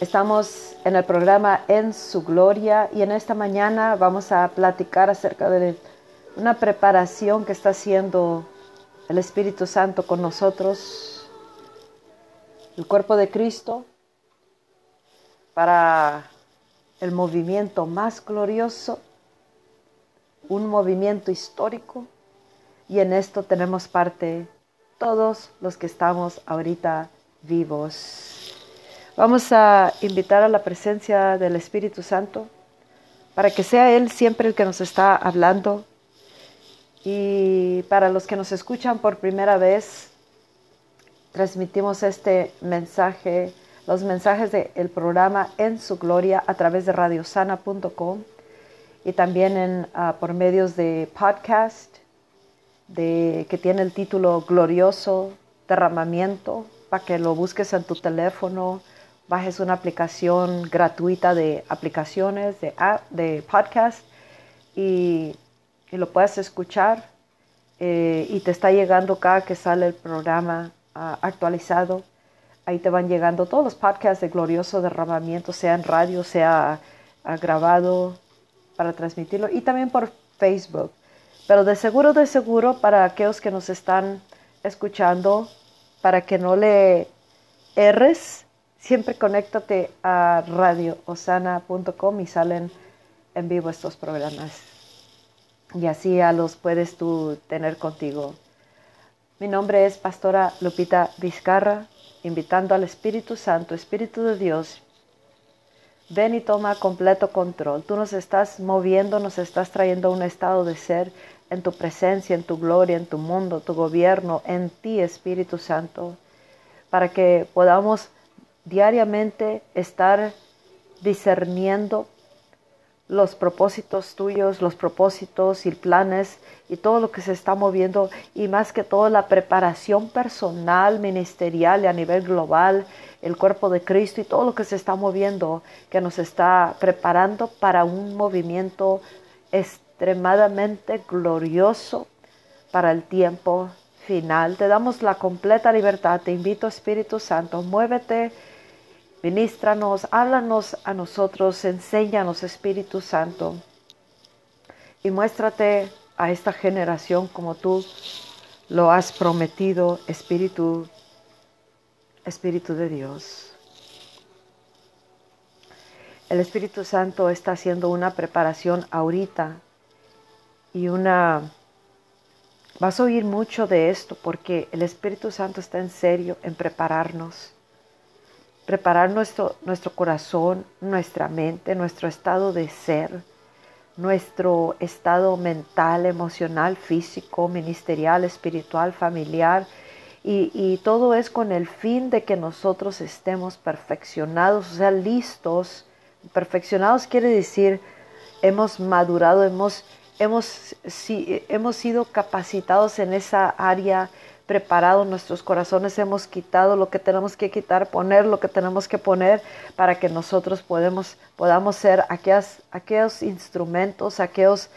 Estamos en el programa En su Gloria y en esta mañana vamos a platicar acerca de una preparación que está haciendo el Espíritu Santo con nosotros, el cuerpo de Cristo, para el movimiento más glorioso, un movimiento histórico y en esto tenemos parte todos los que estamos ahorita vivos. Vamos a invitar a la presencia del Espíritu Santo para que sea Él siempre el que nos está hablando. Y para los que nos escuchan por primera vez, transmitimos este mensaje, los mensajes del programa En su Gloria a través de radiosana.com y también en, ah, por medios de podcast que tiene el título Glorioso Derramamiento, para que lo busques en tu teléfono bajes una aplicación gratuita de aplicaciones, de, de podcast y, lo puedes escuchar eh, y te está llegando cada que sale el programa ah, actualizado. Ahí te van llegando todos los podcasts de Glorioso Derramamiento, sea en radio, sea ah, grabado para transmitirlo y también por Facebook. Pero de seguro, de seguro, para aquellos que nos están escuchando, para que no le erres, siempre conéctate a radioosana.com y salen en vivo estos programas. Y así ya los puedes tú tener contigo. Mi nombre es Pastora Lupita Vizcarra, invitando al Espíritu Santo, Espíritu de Dios. Ven y toma completo control. Tú nos estás moviendo, nos estás trayendo a un estado de ser en tu presencia, en tu gloria, en tu mundo, tu gobierno, en ti, Espíritu Santo, para que podamos diariamente estar discerniendo los propósitos tuyos, los propósitos y planes y todo lo que se está moviendo y más que todo la preparación personal, ministerial y a nivel global, el cuerpo de Cristo y todo lo que se está moviendo, que nos está preparando para un movimiento extremadamente glorioso para el tiempo final. Te damos la completa libertad, te invito Espíritu Santo, muévete Ministranos, háblanos a nosotros, enséñanos Espíritu Santo y muéstrate a esta generación como tú lo has prometido, Espíritu, Espíritu de Dios. El Espíritu Santo está haciendo una preparación ahorita y una... Vas a oír mucho de esto porque el Espíritu Santo está en serio en prepararnos preparar nuestro, nuestro corazón, nuestra mente, nuestro estado de ser, nuestro estado mental, emocional, físico, ministerial, espiritual, familiar. Y, y, todo es con el fin de que nosotros estemos perfeccionados, o sea, listos. Perfeccionados quiere decir, hemos madurado, hemos, hemos, hemos sido capacitados en esa área preparado nuestros corazones, hemos quitado lo que tenemos que quitar, poner lo que tenemos que poner para que nosotros podamos ser aquellos instrumentos, aquellos,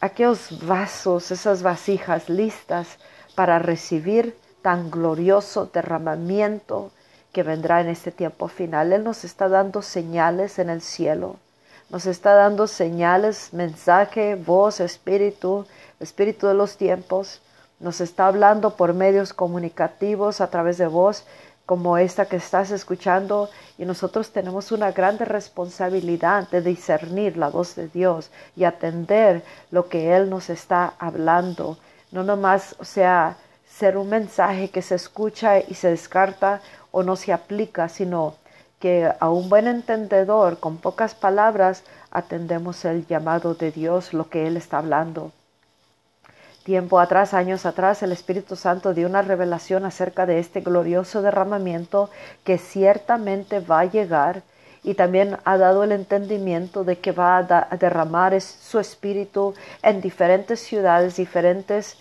aquellos vasos, esas vasijas listas para recibir tan glorioso derramamiento que vendrá en este tiempo final. Él nos está dando señales en el cielo, nos está dando señales, mensaje, voz, espíritu, espíritu de los tiempos nos está hablando por medios comunicativos a través de voz como esta que estás escuchando y nosotros tenemos una grande responsabilidad de discernir la voz de Dios y atender lo que Él nos está hablando. No nomás, sea, ser un mensaje que se escucha y se descarta o no se aplica, sino que a un buen entendedor, con pocas palabras, atendemos el llamado de Dios, lo que Él está hablando. Tiempo atrás, años atrás, el Espíritu Santo dio una revelación acerca de este glorioso derramamiento que ciertamente va a llegar y también ha dado el entendimiento de que va a, derramar su espíritu en diferentes ciudades, diferentes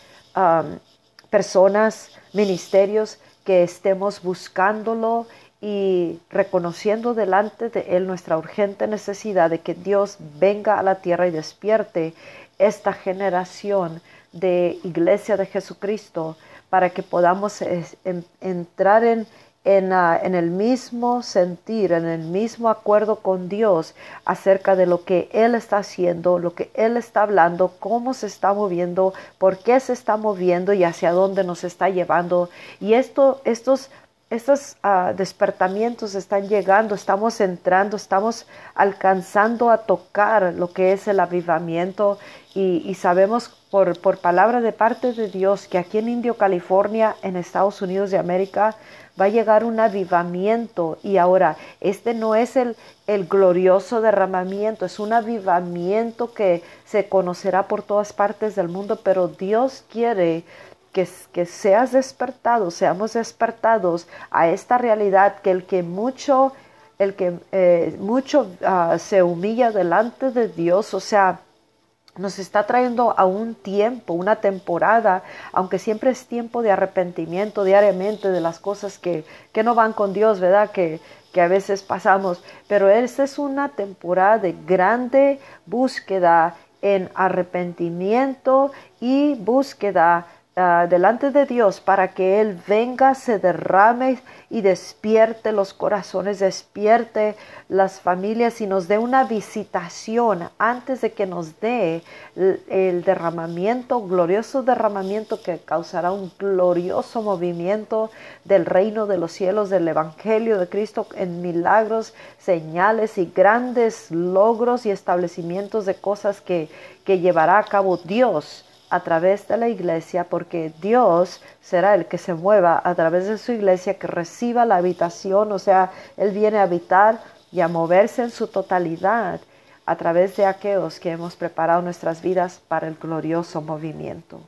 personas, ministerios que estemos buscándolo y reconociendo delante de Él nuestra urgente necesidad de que Dios venga a la tierra y despierte esta generación de iglesia de Jesucristo para que podamos entrar en, ah, en, el mismo sentir, en el mismo acuerdo con Dios acerca de lo que Él está haciendo, lo que Él está hablando, cómo se está moviendo, por qué se está moviendo y hacia dónde nos está llevando. Y esto, estos estos uh, despertamientos están llegando, estamos entrando, estamos alcanzando a tocar lo que es el avivamiento y, sabemos por, por, palabra de parte de Dios que aquí en Indio, California, en Estados Unidos de América, va a llegar un avivamiento. Y ahora este no es el, el glorioso derramamiento, es un avivamiento que se conocerá por todas partes del mundo, pero Dios quiere que, seas despertado, seamos despertados a esta realidad que el que mucho, el que eh, mucho uh, se humilla delante de Dios, o sea, nos está trayendo a un tiempo, una temporada, aunque siempre es tiempo de arrepentimiento diariamente de las cosas que, que no van con Dios, ¿verdad? Que, que a veces pasamos, pero esta es una temporada de grande búsqueda en arrepentimiento y búsqueda Ah, delante de Dios para que Él venga, se derrame y despierte los corazones, despierte las familias y nos dé una visitación antes de que nos dé el, derramamiento, glorioso derramamiento que causará un glorioso movimiento del reino de los cielos, del Evangelio de Cristo en milagros, señales y grandes logros y establecimientos de cosas que, que llevará a cabo Dios a través de la iglesia, porque Dios será el que se mueva a través de su iglesia, que reciba la habitación, o sea, Él viene a habitar y a moverse en su totalidad a través de aquellos que hemos preparado nuestras vidas para el glorioso movimiento.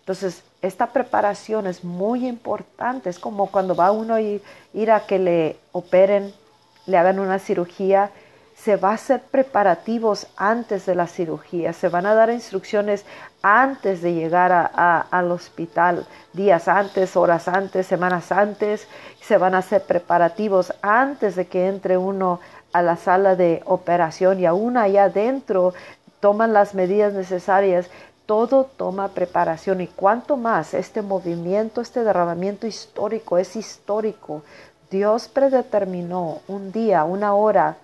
Entonces, esta preparación es muy importante, es como cuando va uno a ir, a que le operen, le hagan una cirugía se va a hacer preparativos antes de la cirugía, se van a dar instrucciones antes de llegar al hospital, días antes, horas antes, semanas antes, se van a hacer preparativos antes de que entre uno a la sala de operación y aún allá adentro toman las medidas necesarias. Todo toma preparación y cuanto más este movimiento, este derramamiento histórico es histórico. Dios predeterminó un día, una hora,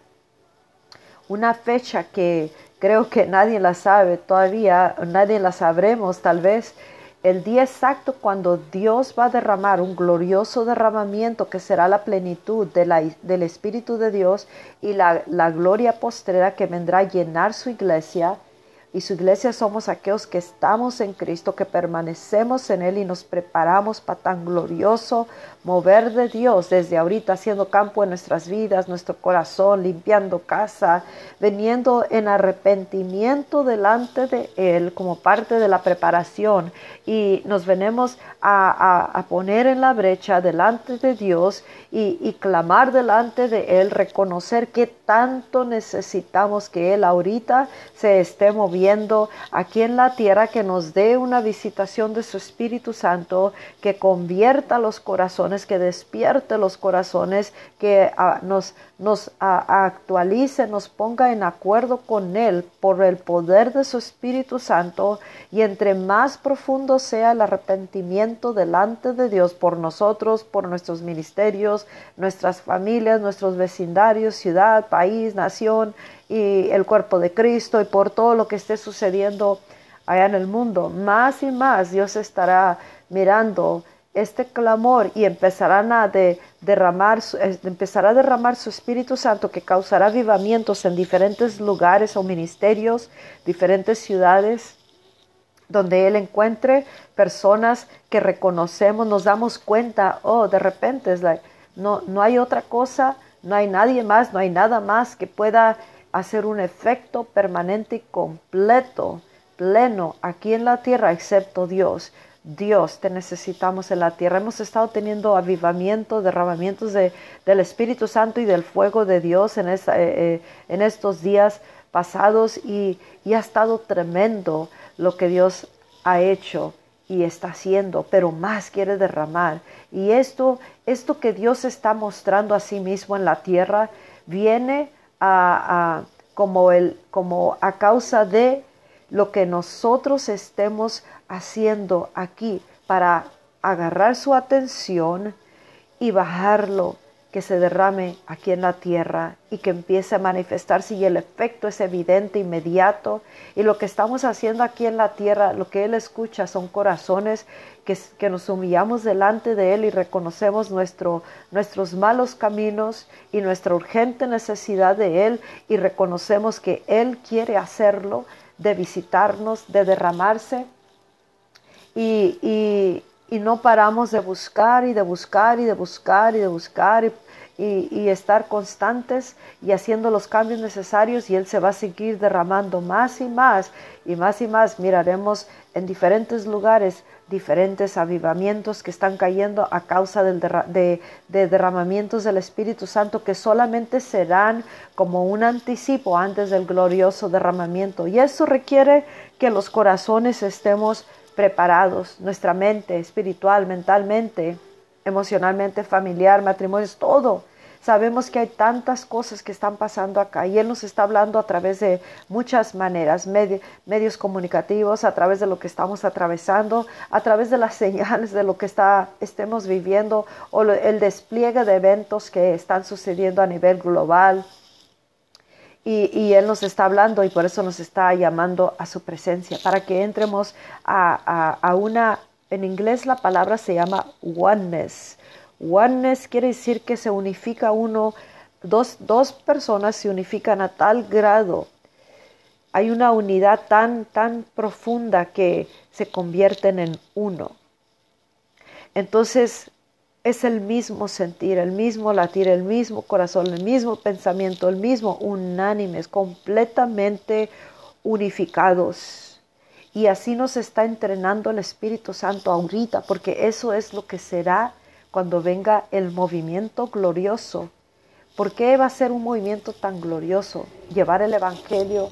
una fecha que creo que nadie la sabe todavía, nadie la sabremos tal vez, el día exacto cuando Dios va a derramar un glorioso derramamiento que será la plenitud de la, del Espíritu de Dios y la, la gloria postrera que vendrá a llenar su iglesia y su iglesia somos aquellos que estamos en Cristo, que permanecemos en Él y nos preparamos para tan glorioso mover de Dios desde ahorita, haciendo campo en nuestras vidas, nuestro corazón, limpiando casa, veniendo en arrepentimiento delante de Él como parte de la preparación. Y nos venimos a, poner en la brecha delante de Dios y, y clamar delante de Él, reconocer que tanto necesitamos que Él ahorita se esté moviendo aquí en la tierra, que nos dé una visitación de su Espíritu Santo, que convierta los corazones, que despierte los corazones, que ah, nos, nos actualice, nos ponga en acuerdo con Él por el poder de su Espíritu Santo y entre más profundo sea el arrepentimiento delante de Dios por nosotros, por nuestros ministerios, nuestras familias, nuestros vecindarios, ciudad, país, nación y el cuerpo de Cristo y por todo lo que esté sucediendo allá en el mundo. Más y más Dios estará mirando este clamor y empezarán a derramar, empezará a derramar su Espíritu Santo que causará avivamientos en diferentes lugares o ministerios, diferentes ciudades donde Él encuentre personas que reconocemos, nos damos cuenta, oh, de repente es no, no hay otra cosa, no hay nadie más, no hay nada más que pueda hacer un efecto permanente y completo, pleno aquí en la tierra, excepto Dios. Dios, te necesitamos en la tierra. Hemos estado teniendo avivamiento, derramamientos de, del Espíritu Santo y del fuego de Dios en, eh, eh, en estos días pasados y, y ha estado tremendo lo que Dios ha hecho y está haciendo, pero más quiere derramar. Y esto, esto que Dios está mostrando a sí mismo en la tierra, viene a, como, el, como a causa de lo que nosotros estemos haciendo aquí para agarrar su atención y bajarlo que se derrame aquí en la tierra y que empiece a manifestarse y el efecto es evidente, inmediato. Y lo que estamos haciendo aquí en la tierra, lo que Él escucha son corazones que, que nos humillamos delante de Él y reconocemos nuestro, nuestros malos caminos y nuestra urgente necesidad de Él y reconocemos que Él quiere hacerlo, de visitarnos, de derramarse. Y, y, y no paramos de buscar y de buscar y de buscar y de buscar y, estar constantes y haciendo los cambios necesarios y Él se va a seguir derramando más y más y más y más. Miraremos en diferentes lugares diferentes avivamientos que están cayendo a causa del de, de derramamientos del Espíritu Santo que solamente serán como un anticipo antes del glorioso derramamiento. Y eso requiere que los corazones estemos preparados, nuestra mente espiritual, mentalmente, emocionalmente, familiar, matrimonios, todo. Sabemos que hay tantas cosas que están pasando acá y Él nos está hablando a través de muchas maneras, medios comunicativos, a través de lo que estamos atravesando, a través de las señales de lo que está, estemos viviendo o el despliegue de eventos que están sucediendo a nivel global. Y, Él nos está hablando y por eso nos está llamando a su presencia, para que entremos a, una, en inglés la palabra se llama oneness. Oneness quiere decir que se unifica uno, dos, dos personas se unifican a tal grado, hay una unidad tan, tan profunda que se convierten en uno. Entonces, es el mismo sentir, el mismo latir, el mismo corazón, el mismo pensamiento, el mismo unánimes, completamente unificados. Y así nos está entrenando el Espíritu Santo ahorita, porque eso es lo que será cuando venga el movimiento glorioso. ¿Por qué va a ser un movimiento tan glorioso? Llevar el Evangelio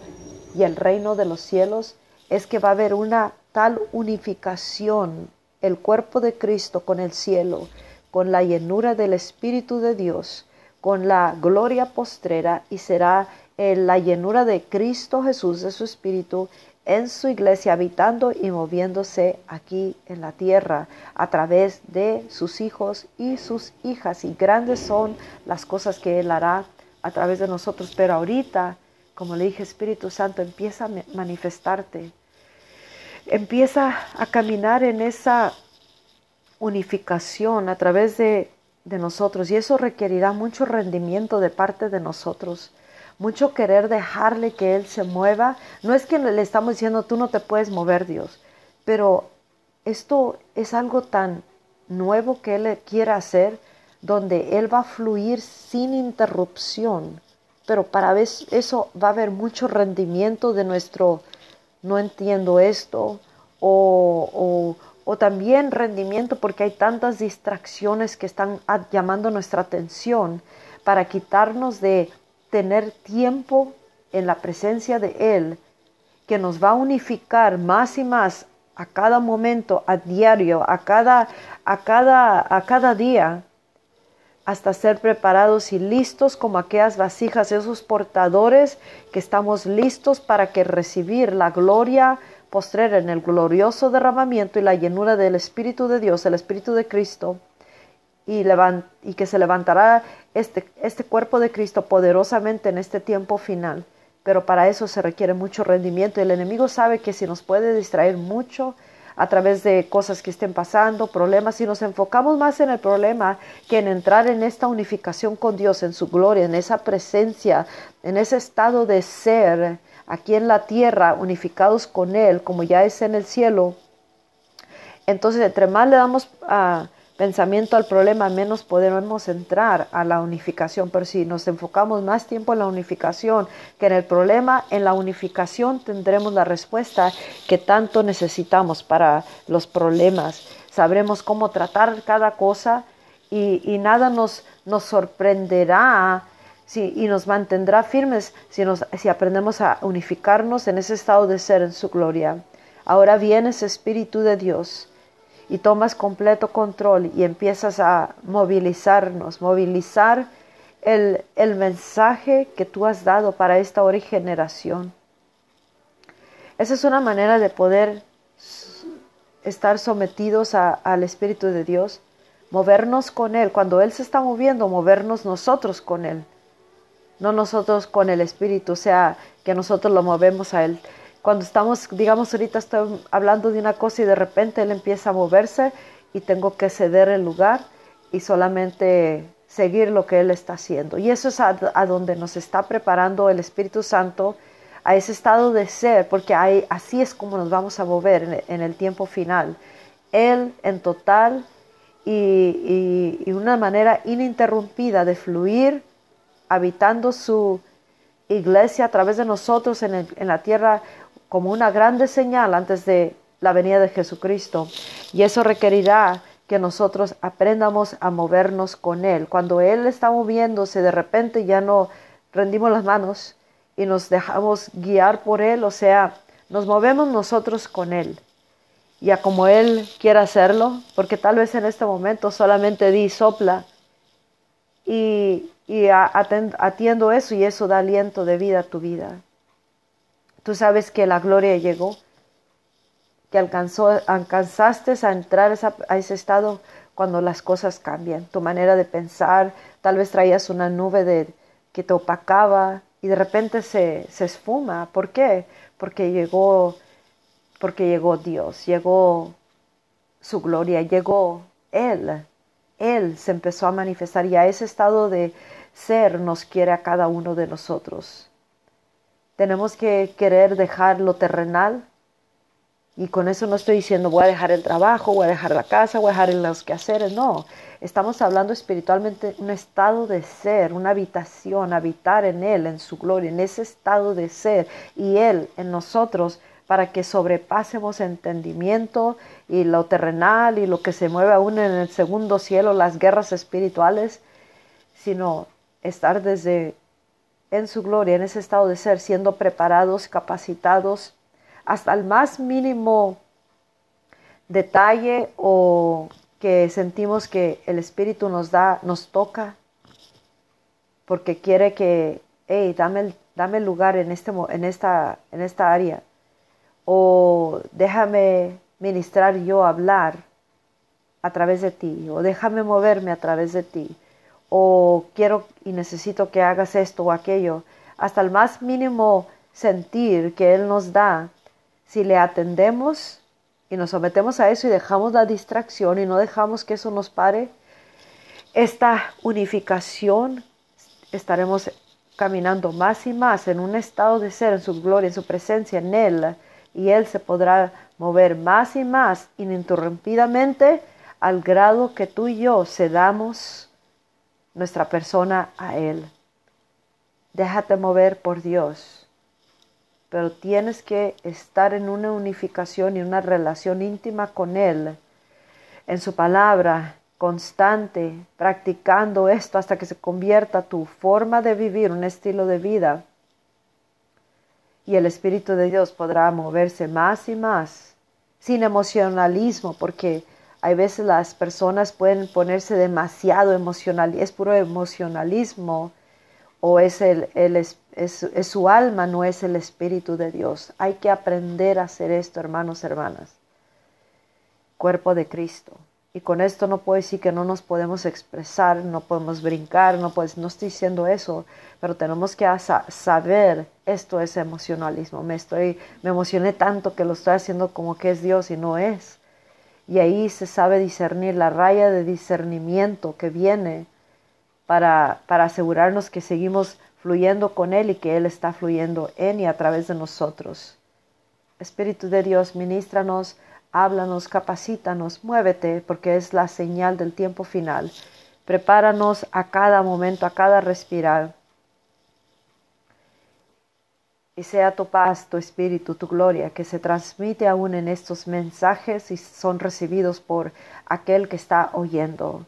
y el reino de los cielos es que va a haber una tal unificación, el cuerpo de Cristo con el cielo, con la llenura del Espíritu de Dios, con la gloria postrera y será la llenura de Cristo Jesús, de su Espíritu, en su iglesia, habitando y moviéndose aquí en la tierra a través de sus hijos y sus hijas. Y grandes son las cosas que Él hará a través de nosotros. Pero ahorita, como le dije, Espíritu Santo, empieza a manifestarte. Empieza a caminar en esa unificación a través de, nosotros y eso requerirá mucho rendimiento de parte de nosotros, mucho querer dejarle que Él se mueva. No es que le estamos diciendo tú no te puedes mover Dios, pero esto es algo tan nuevo que Él quiere hacer, donde Él va a fluir sin interrupción, pero para eso va a haber mucho rendimiento de nuestro, no entiendo esto, o, o también rendimiento porque hay tantas distracciones que están llamando nuestra atención para quitarnos de tener tiempo en la presencia de Él, que nos va a unificar más y más a cada momento, a diario, a cada, a cada, a cada día, hasta ser preparados y listos como aquellas vasijas, esos portadores que estamos listos para que recibir la gloria, postrer en el glorioso derramamiento y la llenura del Espíritu de Dios, el Espíritu de Cristo, y, y que se levantará este, este cuerpo de Cristo poderosamente en este tiempo final. Pero para eso se requiere mucho rendimiento el enemigo sabe que si nos puede distraer mucho a través de cosas que estén pasando, problemas, si nos enfocamos más en el problema que en entrar en esta unificación con Dios, en su gloria, en esa presencia, en ese estado de ser, aquí en la tierra, unificados con Él, como ya es en el cielo, entonces entre más le damos ah, pensamiento al problema, menos podemos entrar a la unificación. Pero si nos enfocamos más tiempo en la unificación que en el problema, en la unificación tendremos la respuesta que tanto necesitamos para los problemas. Sabremos cómo tratar cada cosa y, nada nos, nos sorprenderá y nos mantendrá firmes si, nos, si aprendemos a unificarnos en ese estado de ser en su gloria. Ahora viene ese Espíritu de Dios y tomas completo control y empiezas a movilizarnos, movilizar el, el mensaje que tú has dado para esta hora generación. Esa es una manera de poder estar sometidos al Espíritu de Dios movernos con Él. Cuando Él se está moviendo, movernos nosotros con Él. No nosotros con el Espíritu, o sea, que nosotros lo movemos a Él. Cuando estamos, digamos, ahorita estoy hablando de una cosa y de repente Él empieza a moverse y tengo que ceder el lugar y solamente seguir lo que Él está haciendo. Y eso es a, donde nos está preparando el Espíritu Santo, a ese estado de ser, porque así es como nos vamos a mover en, el tiempo final. Él en total y, una manera ininterrumpida de fluir, habitando su iglesia a través de nosotros en, en la tierra como una grande señal antes de la venida de Jesucristo. Y eso requerirá que nosotros aprendamos a movernos con Él. Cuando Él está moviéndose, de repente ya no rendimos las manos y nos dejamos guiar por Él, o sea, nos movemos nosotros con Él. Ya como Él quiera hacerlo, porque tal vez en este momento solamente di sopla y, y atiendo eso y eso da aliento de vida a tu vida. Tú sabes que la gloria llegó que alcanzó, alcanzaste a entrar a ese estado cuando las cosas cambian. Tu manera de pensar, tal vez traías una nube de, que te opacaba y de repente se, se esfuma. ¿Por qué? Porque llegó, porque llegó Dios, llegó su gloria, llegó Él. Él se empezó a manifestar y a ese estado de ser nos quiere a cada uno de nosotros. Tenemos que querer dejar lo terrenal y con eso no estoy diciendo voy a dejar el trabajo, voy a dejar la casa, voy a dejar los quehaceres. No, estamos hablando espiritualmente un estado de ser, una habitación, habitar en Él, en su gloria, en ese estado de ser y Él en nosotros para que sobrepasemos entendimiento y lo terrenal y lo que se mueve aún en el segundo cielo, las guerras espirituales, sino estar desde en su gloria, en ese estado de ser, siendo preparados, capacitados hasta el más mínimo detalle o que sentimos que el Espíritu nos da, nos toca, porque quiere que, hey, dame, dame lugar en, este, en, esta, en esta área, o déjame ministrar yo hablar a través de ti, o déjame moverme a través de ti, o quiero y necesito que hagas esto o aquello, hasta el más mínimo sentir que Él nos da, si le atendemos y nos sometemos a eso y dejamos la distracción y no dejamos que eso nos pare, esta unificación estaremos caminando más y más en un estado de ser, en su gloria, en su presencia, en Él, y Él se podrá mover más y más ininterrumpidamente al grado que tú y yo cedamos nuestra persona a Él. Déjate mover por Dios pero tienes que estar en una unificación y una relación íntima con Él, en su palabra, constante, practicando esto hasta que se convierta tu forma de vivir, un estilo de vida. Y el Espíritu de Dios podrá moverse más y más, sin emocionalismo, porque hay veces las personas pueden ponerse demasiado emocional, es puro emocionalismo o es, el, es, es, su alma, no es el Espíritu de Dios. Hay que aprender a hacer esto, hermanos, hermanas. Cuerpo de Cristo. Y con esto no puedo decir que no nos podemos expresar, no podemos brincar, no, no estoy diciendo eso, pero tenemos que saber esto es emocionalismo. Me, estoy, me emocioné tanto que lo estoy haciendo como que es Dios y no es. Y ahí se sabe discernir la raya de discernimiento que viene para, asegurarnos que seguimos fluyendo con Él y que Él está fluyendo en y a través de nosotros. Espíritu de Dios, ministranos, háblanos, capacítanos, muévete, porque es la señal del tiempo final. Prepáranos a cada momento, a cada respirar. Y sea tu paz, tu espíritu, tu gloria, que se transmite aún en estos mensajes y son recibidos por aquel que está oyendo.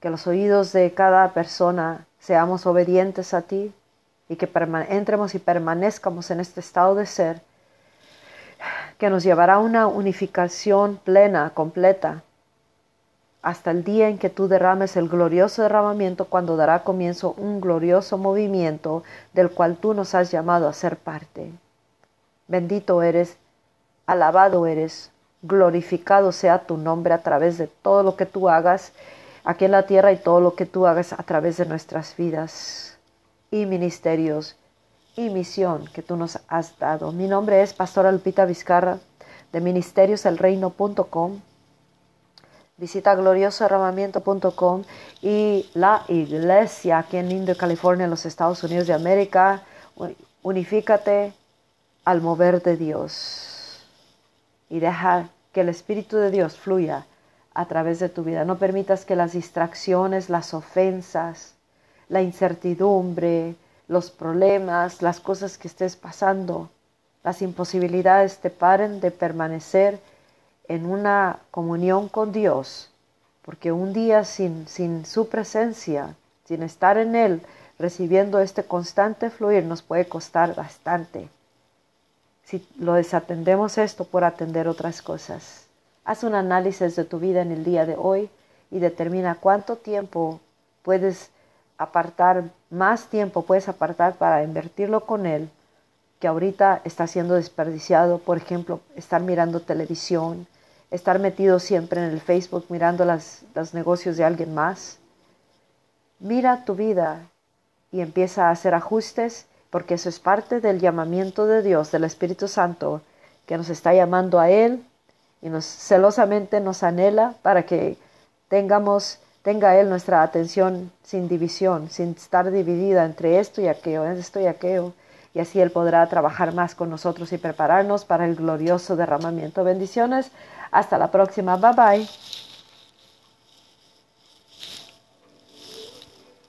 Que los oídos de cada persona seamos obedientes a ti y que entremos y permanezcamos en este estado de ser que nos llevará a una unificación plena, completa, hasta el día en que tú derrames el glorioso derramamiento cuando dará comienzo un glorioso movimiento del cual tú nos has llamado a ser parte. Bendito eres, alabado eres, glorificado sea tu nombre a través de todo lo que tú hagas aquí en la tierra y todo lo que tú hagas a través de nuestras vidas y ministerios y misión que tú nos has dado. Mi nombre es Pastora Lupita Vizcarra de ministerioselreino.com. Visita gloriosoarramamiento.com y la iglesia aquí en Indio, California, en los Estados Unidos de América. Unifícate al mover de Dios y deja que el Espíritu de Dios fluya a través de tu vida. No permitas que las distracciones, las ofensas, la incertidumbre, los problemas, las cosas que estés pasando, las imposibilidades te paren de permanecer en una comunión con Dios, porque un día sin, sin su presencia, sin estar en Él, recibiendo este constante fluir, nos puede costar bastante. Si lo desatendemos esto por atender otras cosas. Haz un análisis de tu vida en el día de hoy y determina cuánto tiempo puedes apartar, más tiempo puedes apartar para invertirlo con Él, que ahorita está siendo desperdiciado, por ejemplo, estar mirando televisión, estar metido siempre en el Facebook mirando los negocios de alguien más. Mira tu vida y empieza a hacer ajustes, porque eso es parte del llamamiento de Dios, del Espíritu Santo, que nos está llamando a Él y nos celosamente nos anhela para que tengamos tenga Él nuestra atención sin división, sin estar dividida entre esto y aquello, esto y aquello, y así Él podrá trabajar más con nosotros y prepararnos para el glorioso derramamiento. Bendiciones, hasta la próxima, bye bye.